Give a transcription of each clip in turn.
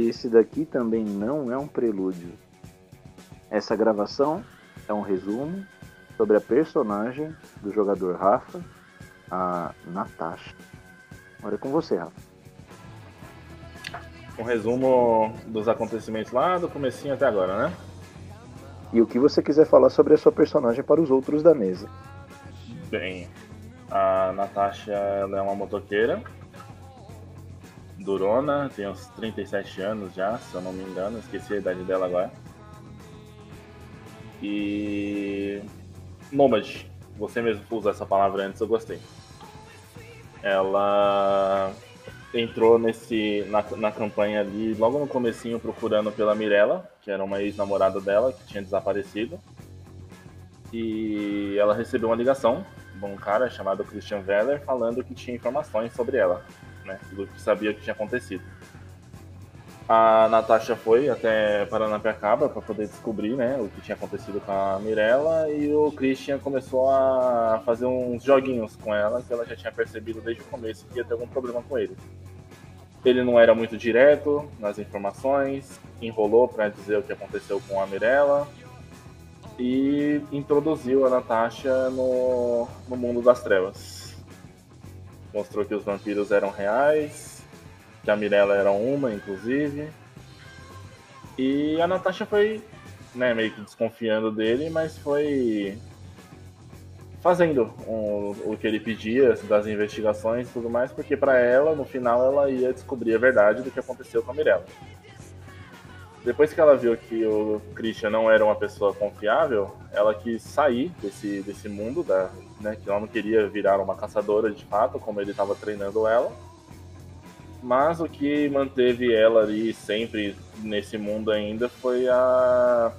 esse daqui também não é um prelúdio. Essa gravação é um resumo sobre a personagem do jogador Rafa, a Natasha. Agora é com você, Rafa. Um resumo dos acontecimentos lá do comecinho até agora, né? E o que você quiser falar sobre a sua personagem para os outros da mesa. Bem, a Natasha é uma motoqueira. Durona, tem uns 37 anos já, se eu não me engano, esqueci a idade dela agora. E. Nômade. Você mesmo usou essa palavra antes, eu gostei. Ela entrou nesse na, na campanha ali logo no comecinho procurando pela Mirella, que era uma ex-namorada dela que tinha desaparecido. E ela recebeu uma ligação de um cara chamado Christian Weller falando que tinha informações sobre ela, né? Do que sabia que tinha acontecido. A Natasha foi até Paranapiacaba para poder descobrir né, o que tinha acontecido com a Mirella e o Christian começou a fazer uns joguinhos com ela que ela já tinha percebido desde o começo que ia ter algum problema com ele. Ele não era muito direto nas informações, enrolou para dizer o que aconteceu com a Mirella e introduziu a Natasha no, no mundo das trevas. Mostrou que os vampiros eram reais, que a Mirella era uma, inclusive. E a Natasha foi né, meio que desconfiando dele, mas foi fazendo um, o que ele pedia das investigações e tudo mais, porque para ela, no final, ela ia descobrir a verdade do que aconteceu com a Mirella. Depois que ela viu que o Christian não era uma pessoa confiável, ela quis sair desse, desse mundo, da, né, que ela não queria virar uma caçadora de fato, como ele estava treinando ela mas o que manteve ela ali sempre nesse mundo ainda foi a,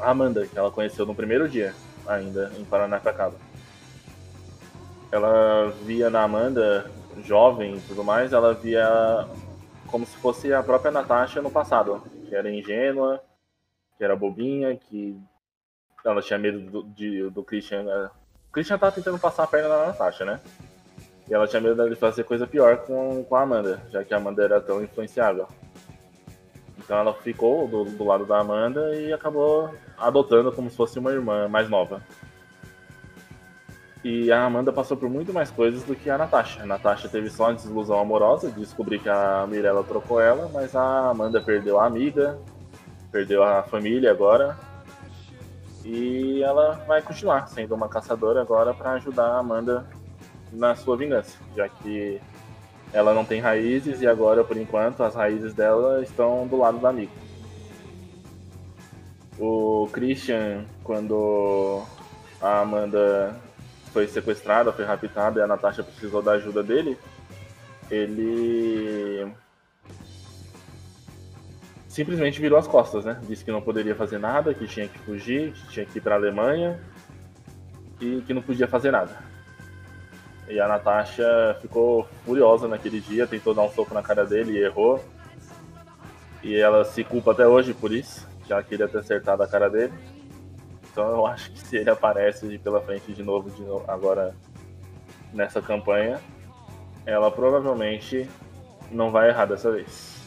Amanda, que ela conheceu no primeiro dia, ainda em Paranapiacaba. Ela via na Amanda, jovem e tudo mais, ela via como se fosse a própria Natasha no passado, que era ingênua, que era bobinha, que ela tinha medo do, de, do Christian. O Christian tava tentando passar a perna na Natasha, né? E ela tinha medo de fazer coisa pior com, com a Amanda, já que a Amanda era tão influenciável. Então ela ficou do, do lado da Amanda e acabou adotando como se fosse uma irmã mais nova. E a Amanda passou por muito mais coisas do que a Natasha. A Natasha teve só uma desilusão amorosa de descobrir que a Mirella trocou ela, mas a Amanda perdeu a amiga, perdeu a família agora. E ela vai continuar sendo uma caçadora agora para ajudar a Amanda na sua vingança, já que ela não tem raízes e agora, por enquanto, as raízes dela estão do lado da amiga. O Christian, quando a Amanda foi sequestrada, foi raptada e a Natasha precisou da ajuda dele, ele simplesmente virou as costas, né? Disse que não poderia fazer nada, que tinha que fugir, que tinha que ir para a Alemanha e que não podia fazer nada. E a Natasha ficou furiosa naquele dia, tentou dar um soco na cara dele e errou. E ela se culpa até hoje por isso, já queria ter acertado a cara dele. Então eu acho que se ele aparece pela frente de novo, de novo agora nessa campanha, ela provavelmente não vai errar dessa vez.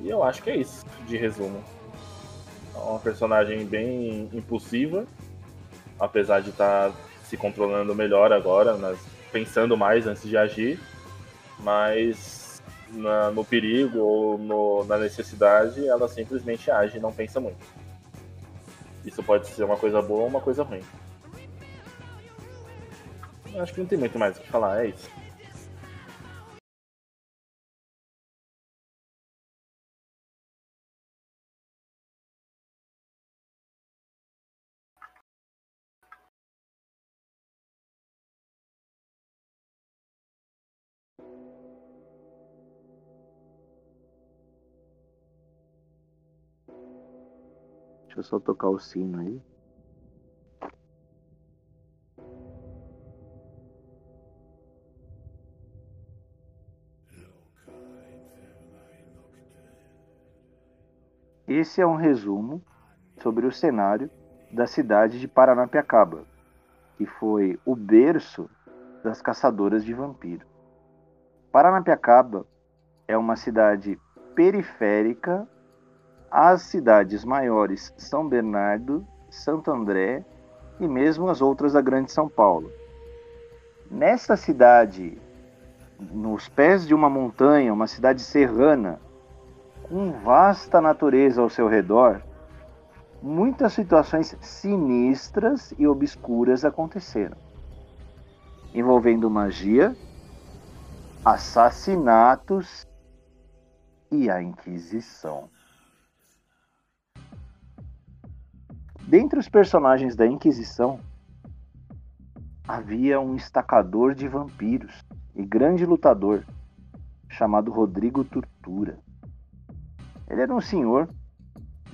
E eu acho que é isso, de resumo. É uma personagem bem impulsiva, apesar de estar tá se controlando melhor agora, mas pensando mais antes de agir, mas na, no perigo ou no, na necessidade ela simplesmente age e não pensa muito. Isso pode ser uma coisa boa ou uma coisa ruim. Acho que não tem muito mais o que falar, é isso. Deixa eu só tocar o sino aí. Esse é um resumo sobre o cenário da cidade de Paranapiacaba, que foi o berço das caçadoras de vampiro. Paranapiacaba é uma cidade periférica às cidades maiores São Bernardo, Santo André e mesmo as outras da Grande São Paulo. Nessa cidade, nos pés de uma montanha, uma cidade serrana, com vasta natureza ao seu redor, muitas situações sinistras e obscuras aconteceram, envolvendo magia, assassinatos e a Inquisição. Dentre os personagens da Inquisição, havia um estacador de vampiros e grande lutador chamado Rodrigo Tortura. Ele era um senhor,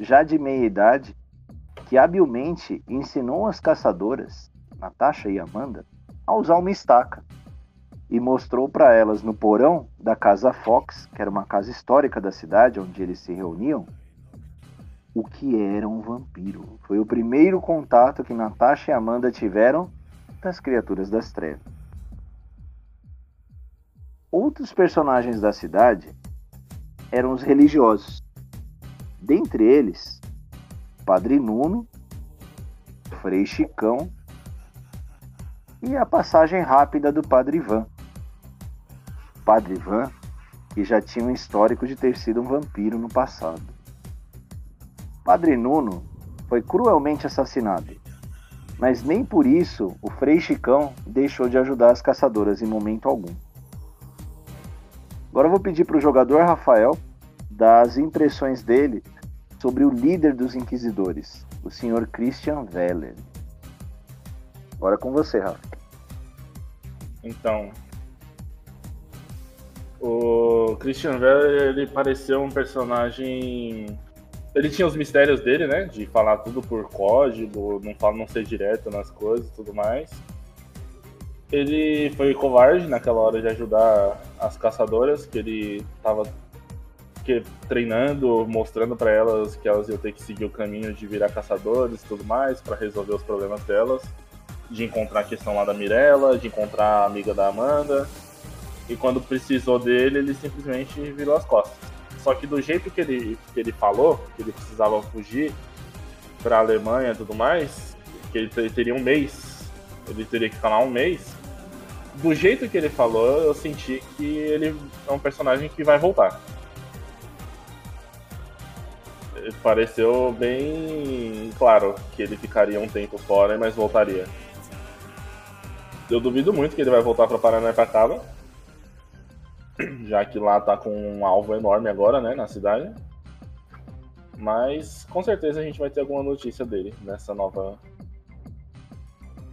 já de meia idade, que habilmente ensinou as caçadoras, Natasha e Amanda, a usar uma estaca e mostrou para elas no porão da Casa Fox, que era uma casa histórica da cidade onde eles se reuniam, o que era um vampiro. Foi o primeiro contato que Natasha e Amanda tiveram das criaturas das trevas. Outros personagens da cidade eram os religiosos. Dentre eles, Padre Nuno, Frei Chicão e a passagem rápida do Padre Ivan. Padre Ivan, que já tinha um histórico de ter sido um vampiro no passado. Padre Nuno foi cruelmente assassinado, mas nem por isso o Frei Chicão deixou de ajudar as caçadoras em momento algum. Agora eu vou pedir para o jogador Rafael dar as impressões dele sobre o líder dos inquisidores, o senhor Christian Weller. Agora com você, Rafa. Então, o Christian Weller ele pareceu um personagem ele tinha os mistérios dele, né? De falar tudo por código, não, fala, não ser direto nas coisas e tudo mais. Ele foi covarde naquela hora de ajudar as caçadoras, que ele tava que, treinando, mostrando para elas que elas iam ter que seguir o caminho de virar caçadores e tudo mais, para resolver os problemas delas. De encontrar a questão lá da Mirella, de encontrar a amiga da Amanda. E quando precisou dele, ele simplesmente virou as costas. Só que do jeito que ele, que ele falou, que ele precisava fugir para a Alemanha e tudo mais, que ele teria um mês, ele teria que ficar lá um mês. Do jeito que ele falou, eu senti que ele é um personagem que vai voltar. Pareceu bem claro que ele ficaria um tempo fora, mas voltaria. Eu duvido muito que ele vai voltar para Paranapiacaba já que lá tá com um alvo enorme agora, né, na cidade. Mas com certeza a gente vai ter alguma notícia dele nessa nova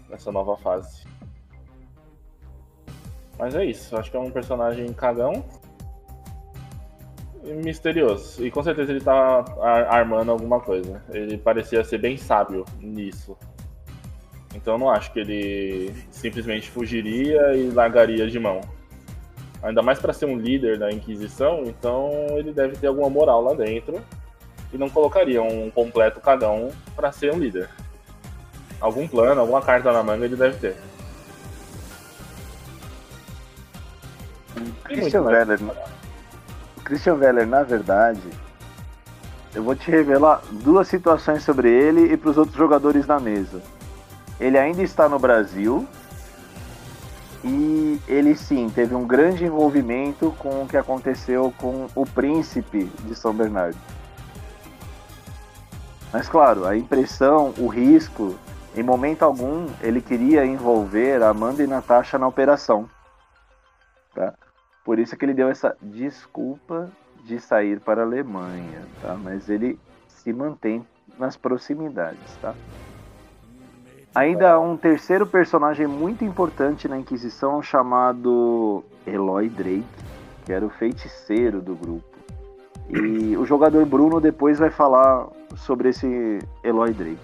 nessa nova fase. Mas é isso, acho que é um personagem cagão e misterioso. E com certeza ele tá armando alguma coisa. Ele parecia ser bem sábio nisso. Então eu não acho que ele simplesmente fugiria e largaria de mão. Ainda mais para ser um líder da Inquisição, então ele deve ter alguma moral lá dentro e não colocaria um completo cagão para ser um líder. Algum plano, alguma carta na manga ele deve ter. Christian Weller, Christian Weller, na verdade, eu vou te revelar duas situações sobre ele e para os outros jogadores na mesa. Ele ainda está no Brasil, e ele sim teve um grande envolvimento com o que aconteceu com o príncipe de São Bernardo. Mas claro, a impressão, o risco, em momento algum ele queria envolver Amanda e Natasha na operação. Tá? Por isso que ele deu essa desculpa de sair para a Alemanha, tá? Mas ele se mantém nas proximidades, tá? Ainda há um terceiro personagem muito importante na Inquisição chamado Eloy Drake, que era o feiticeiro do grupo. E o jogador Bruno depois vai falar sobre esse Eloy Drake.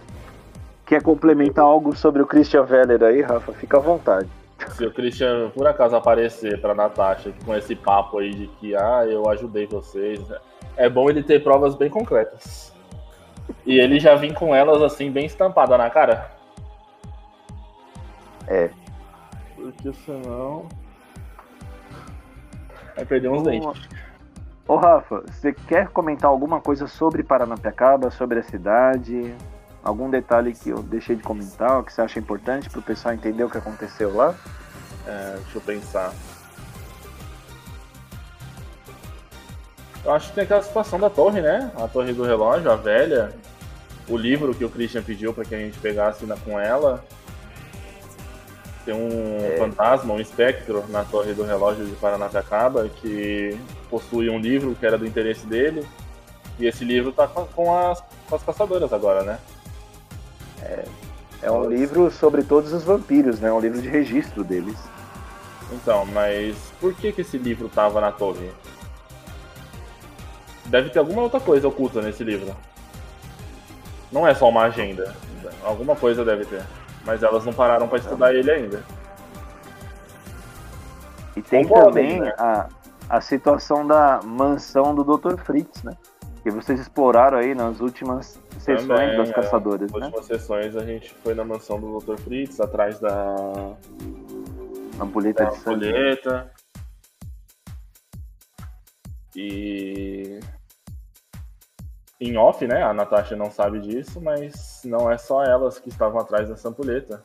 Quer complementar algo sobre o Christian Veller aí, Rafa? Fica à vontade. Se o Christian por acaso aparecer para Natasha com esse papo aí de que ah, eu ajudei vocês, é bom ele ter provas bem concretas. E ele já vem com elas assim bem estampada na cara. É. Porque senão. Vai perder uns dentes. Ô Rafa, você quer comentar alguma coisa sobre Paranapiacaba, sobre a cidade? Algum detalhe que eu deixei de comentar, que você acha importante para o pessoal entender o que aconteceu lá? É, deixa eu pensar. Eu acho que tem aquela situação da torre, né? A torre do relógio, a velha. O livro que o Christian pediu para que a gente pegasse na, com ela. Tem um é. fantasma, um espectro na torre do relógio de Paranapiacaba que possui um livro que era do interesse dele. E esse livro tá com as, com as caçadoras agora, né? É, é um livro sobre todos os vampiros, né? Um livro de registro deles. Então, mas por que, que esse livro tava na torre? Deve ter alguma outra coisa oculta nesse livro. Não é só uma agenda. Alguma coisa deve ter. Mas elas não pararam para estudar ele ainda. E tem também né? a, a situação da mansão do Dr. Fritz, né? Que vocês exploraram aí nas últimas sessões também, das é. caçadoras, nas né? últimas sessões a gente foi na mansão do Dr. Fritz, atrás da ampulheta da de sangue. Ampulheta. E em off, né? A Natasha não sabe disso, mas não é só elas que estavam atrás dessa ampulheta.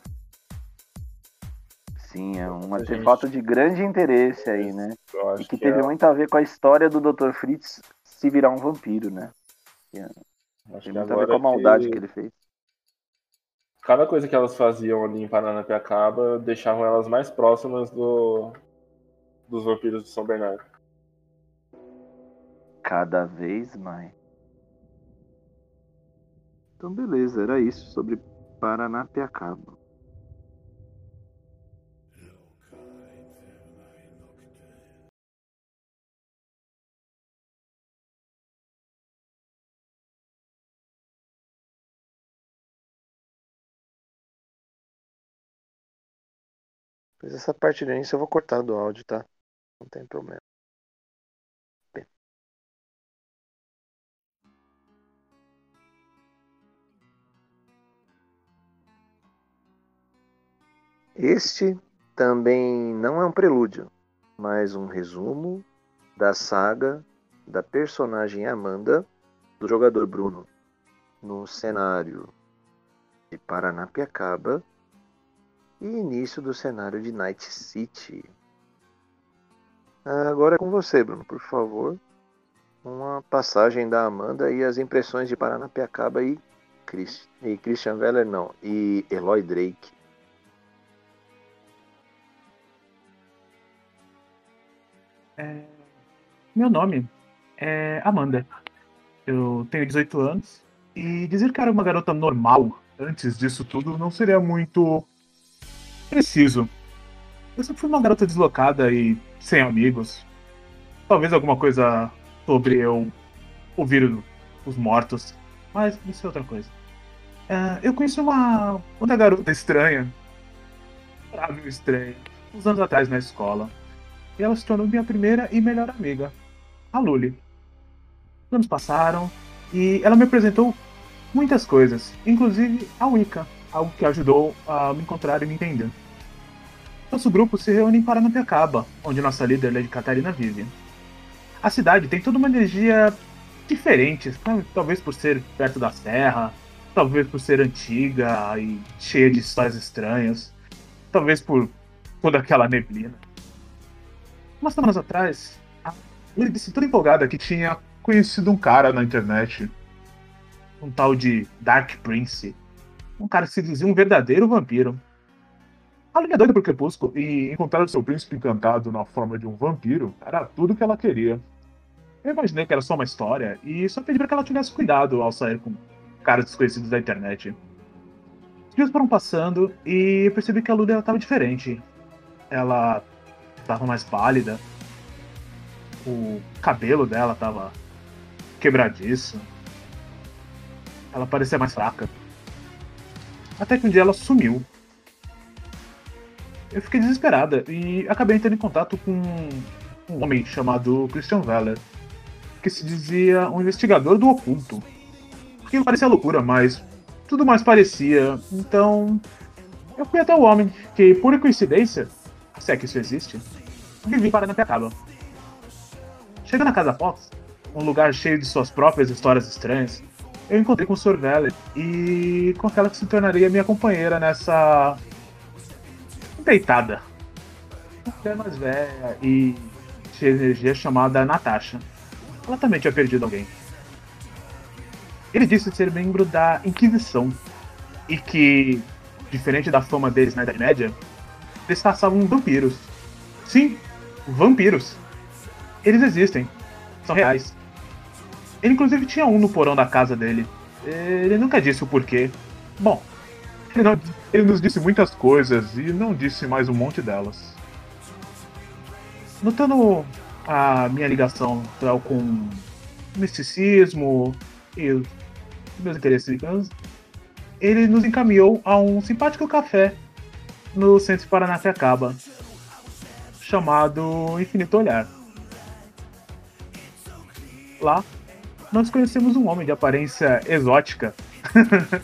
Sim, é um artefato gente... de grande interesse aí, né? E que, que teve é... muito a ver com a história do Dr. Fritz se virar um vampiro, né? É... Tem muito a ver com a maldade que... que ele fez. Cada coisa que elas faziam ali em Paranapiacaba deixavam elas mais próximas do... dos vampiros de São Bernardo. Cada vez mais. Então, beleza, era isso sobre Paranapiacaba. Mas essa parte do início eu vou cortar do áudio, tá? Não tem problema. Este também não é um prelúdio, mas um resumo da saga da personagem Amanda do jogador Bruno no cenário de Paranapiacaba e início do cenário de Night City. Agora é com você, Bruno, por favor. Uma passagem da Amanda e as impressões de Paranapiacaba e, Chris, e Christian Veller, não, e Eloy Drake. É... Meu nome é Amanda. Eu tenho 18 anos. E dizer que era uma garota normal antes disso tudo não seria muito preciso. Eu sempre fui uma garota deslocada e sem amigos. Talvez alguma coisa sobre eu ouvir os mortos. Mas isso é outra coisa. É, eu conheci uma outra garota estranha. estranha. Uns anos atrás na escola e ela se tornou minha primeira e melhor amiga, a Luli. Os anos passaram e ela me apresentou muitas coisas, inclusive a Wicca, algo que ajudou a me encontrar e me entender. Nosso grupo se reúne em Paranapiacaba, onde nossa líder Lady Catarina vive. A cidade tem toda uma energia diferente, talvez por ser perto da serra, talvez por ser antiga e cheia de histórias estranhas, talvez por toda aquela neblina. Umas semanas atrás, a Lily disse toda empolgada que tinha conhecido um cara na internet. Um tal de Dark Prince. Um cara que se dizia um verdadeiro vampiro. A Lily é doida por Crepúsculo e encontrar o seu príncipe encantado na forma de um vampiro era tudo que ela queria. Eu imaginei que era só uma história e só pedi para que ela tivesse cuidado ao sair com caras desconhecidos da internet. Os dias foram passando e eu percebi que a Lula estava diferente. Ela tava mais pálida. O cabelo dela tava quebradiço. Ela parecia mais fraca. Até que um dia ela sumiu. Eu fiquei desesperada e acabei entrando em contato com um homem chamado Christian Veller, que se dizia um investigador do oculto. Aquilo parecia loucura, mas tudo mais parecia. Então, eu fui até o homem, que por coincidência se é que isso existe, vivi para Paranapiacaba. Chegando na Casa Fox, um lugar cheio de suas próprias histórias estranhas, eu encontrei com o Sr. Veller e com aquela que se tornaria minha companheira nessa. deitada. Uma mulher mais velha e de energia chamada Natasha. Ela também tinha perdido alguém. Ele disse ser membro da Inquisição e que, diferente da fama deles na Idade Média, eles caçavam vampiros. Sim, vampiros. Eles existem. São reais. Ele inclusive tinha um no porão da casa dele. Ele nunca disse o porquê. Bom, ele, não, ele nos disse muitas coisas e não disse mais um monte delas. Notando a minha ligação com misticismo e meus interesses ele nos encaminhou a um simpático café no centro de Paranapiacaba, chamado Infinito Olhar. Lá, nós conhecemos um homem de aparência exótica.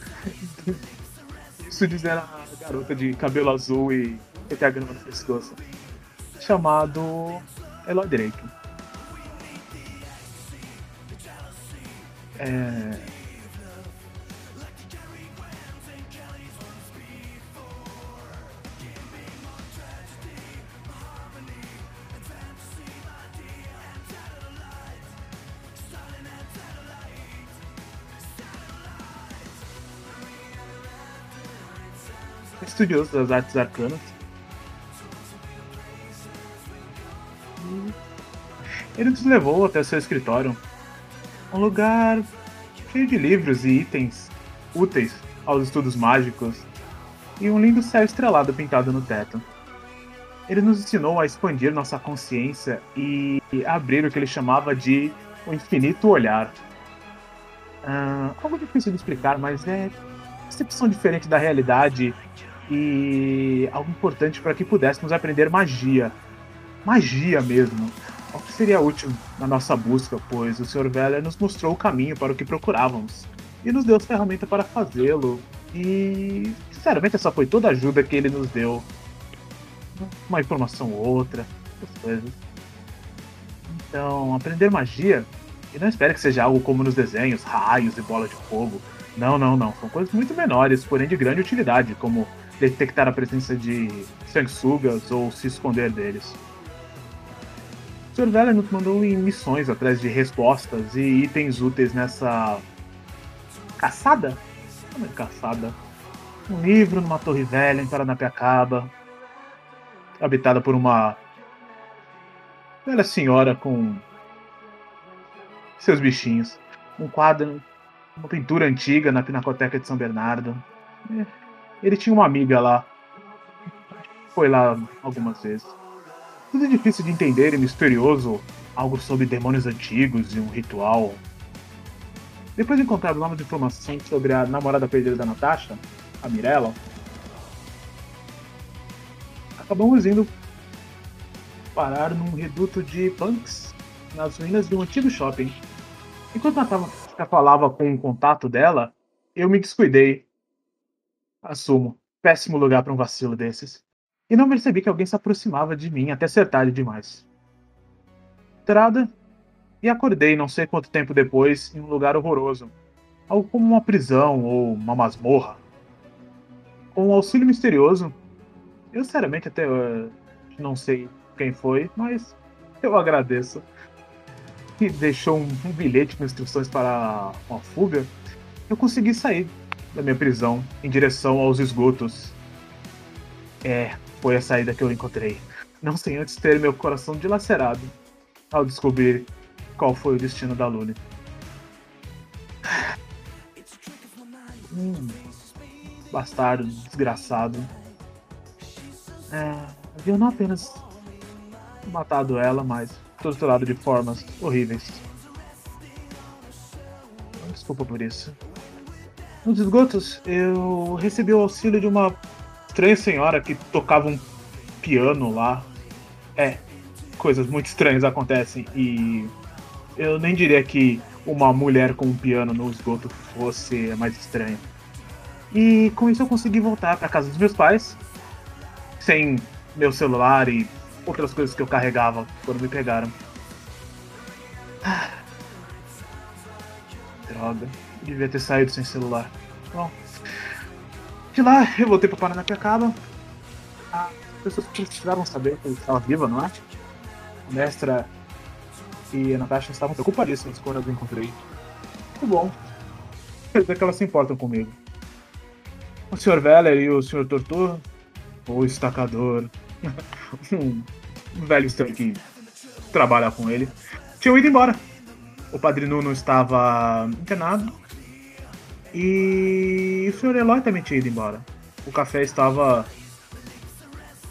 Isso dizendo a garota de cabelo azul e grama no pescoço. Chamado Eloy Drake. É... estudioso das artes arcanas. Ele nos levou até seu escritório, um lugar cheio de livros e itens úteis aos estudos mágicos e um lindo céu estrelado pintado no teto. Ele nos ensinou a expandir nossa consciência e abrir o que ele chamava de o infinito olhar. Uh, algo difícil de explicar, mas é percepção diferente da realidade e algo importante para que pudéssemos aprender magia. Magia mesmo. O que seria útil na nossa busca, pois o Sr. Veller nos mostrou o caminho para o que procurávamos e nos deu as ferramentas para fazê-lo. E, sinceramente, essa foi toda a ajuda que ele nos deu. Uma informação ou outra, essas coisas. Então, aprender magia, e não espere que seja algo como nos desenhos, raios e bolas de fogo. Não, não, não. São coisas muito menores, porém de grande utilidade, como detectar a presença de sanguessugas ou se esconder deles. O Sr. Veller nos mandou em missões atrás de respostas e itens úteis nessa caçada? Como é caçada? Um livro numa torre velha em Paranapiacaba, habitada por uma velha senhora com seus bichinhos. Um quadro, uma pintura antiga na Pinacoteca de São Bernardo. É, ele tinha uma amiga lá. Foi lá algumas vezes. Tudo difícil de entender e misterioso. Algo sobre demônios antigos e um ritual. Depois de encontrar novas informações sobre a namorada perdida da Natasha, a Mirella, acabamos indo parar num reduto de punks nas ruínas de um antigo shopping. Enquanto Natasha falava com o contato dela, eu me descuidei Assumo. Péssimo lugar para um vacilo desses. E não percebi que alguém se aproximava de mim até ser tarde demais. Entrada e acordei não sei quanto tempo depois em um lugar horroroso. Algo como uma prisão ou uma masmorra. Com um auxílio misterioso, eu sinceramente até uh, não sei quem foi, mas eu agradeço. Que deixou um, um bilhete com instruções para uma fuga. Eu consegui sair da minha prisão em direção aos esgotos. É, foi a saída que eu encontrei. Não sem antes ter meu coração dilacerado ao descobrir qual foi o destino da Lune. Hum, bastardo, desgraçado. É, havia não apenas matado ela, mas torturado de formas horríveis. Desculpa por isso. Nos esgotos, eu recebi o auxílio de uma estranha senhora que tocava um piano lá. É, coisas muito estranhas acontecem e eu nem diria que uma mulher com um piano no esgoto fosse mais estranho. E com isso eu consegui voltar para casa dos meus pais, sem meu celular e outras coisas que eu carregava quando me pegaram. Droga, devia ter saído sem celular. Bom, de lá eu voltei pra Paranapiacaba. As pessoas precisavam saber que eu estava viva, não é? A mestra e a Natasha estavam preocupadíssimas quando eu encontrei. Muito bom. Quer dizer que elas se importam comigo. O Sr. Veller e o Sr. Tortur, o estacador, um velho estranho que trabalha com ele, tinham ido embora. O Padre Nuno estava internado e o Sr. Eloy também tinha ido embora. O café estava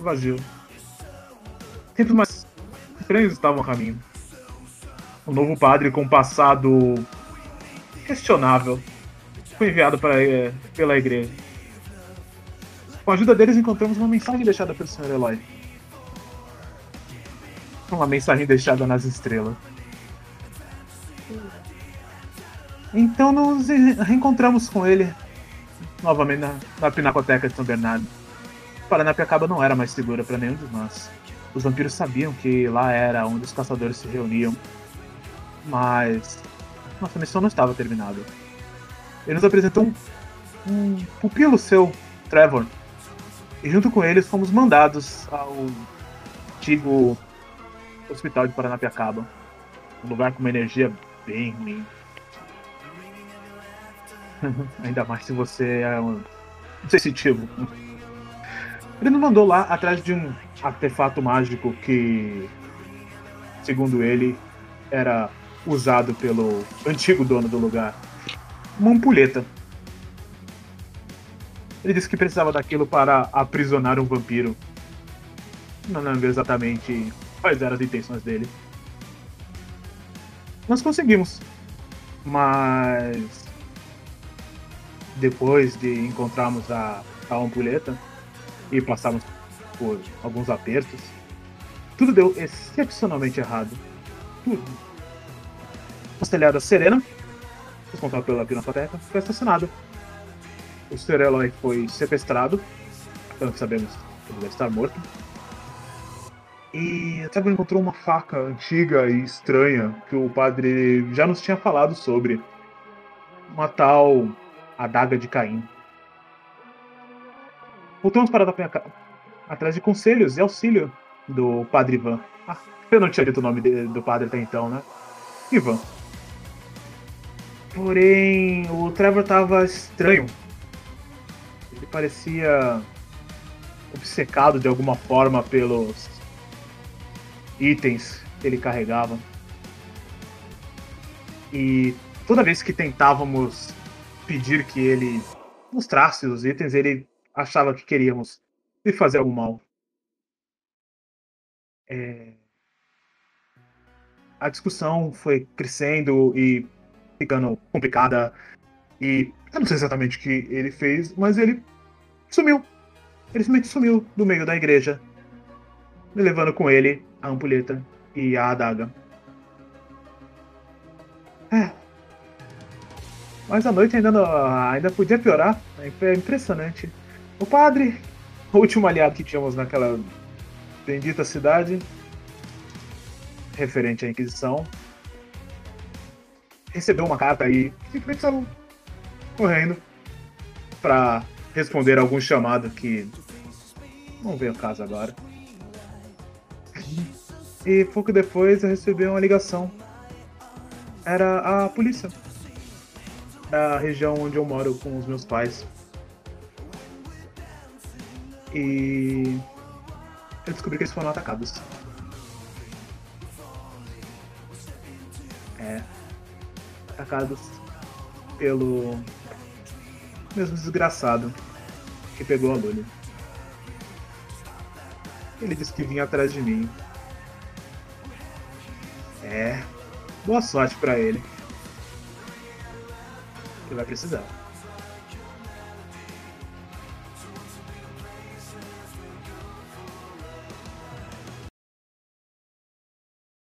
vazio. Tempos mais estranhos estavam a caminho. O novo padre com passado questionável foi enviado para, eh, pela igreja. Com a ajuda deles, encontramos uma mensagem deixada pelo Sr. Eloy. Uma mensagem deixada nas estrelas. Então nos reencontramos com ele novamente na, na Pinacoteca de São Bernardo. Paranapiacaba não era mais segura para nenhum de nós. Os vampiros sabiam que lá era onde os caçadores se reuniam, mas nossa missão não estava terminada. Ele nos apresentou um, um pupilo seu, Trevor, e junto com eles fomos mandados ao antigo hospital de Paranapiacaba, um lugar com uma energia bem ruim. Ainda mais se você é um sensitivo. Ele nos mandou lá atrás de um artefato mágico que, segundo ele, era usado pelo antigo dono do lugar. Uma ampulheta. Ele disse que precisava daquilo para aprisionar um vampiro. Não lembro exatamente quais eram as intenções dele. Nós conseguimos. Mas depois de encontrarmos a, a ampulheta e passarmos por alguns apertos, tudo deu excepcionalmente errado. Tudo. Postelhada Serena, responsável pela Pinacoteca, foi assassinado. O Sr. Eloy foi sequestrado, pelo que sabemos, ele deve estar morto. E até encontrou uma faca antiga e estranha que o padre já nos tinha falado sobre. Uma tal adaga de Caim. Voltamos para a atrás de conselhos e auxílio do padre Ivan. Ah, eu não tinha dito o nome do padre até então, né? Ivan. Porém, o Trevor estava estranho. Ele parecia obcecado de alguma forma pelos itens que ele carregava. E toda vez que tentávamos pedir que ele mostrasse os itens, ele achava que queríamos lhe fazer algum mal. É... A discussão foi crescendo e ficando complicada. E eu não sei exatamente o que ele fez, mas ele sumiu. Ele simplesmente sumiu do meio da igreja, levando com ele a ampulheta e a adaga. É, mas a noite ainda, não, ainda podia piorar. É impressionante. O padre, o último aliado que tínhamos naquela bendita cidade, referente à Inquisição, recebeu uma carta e simplesmente saiu correndo para responder algum chamado que não veio ao caso agora. E pouco depois eu recebi uma ligação. Era a polícia da região onde eu moro com os meus pais. E eu descobri que eles foram atacados. É. Atacados pelo mesmo desgraçado que pegou a Lully. Ele disse que vinha atrás de mim. É. Boa sorte para ele. Ele vai precisar.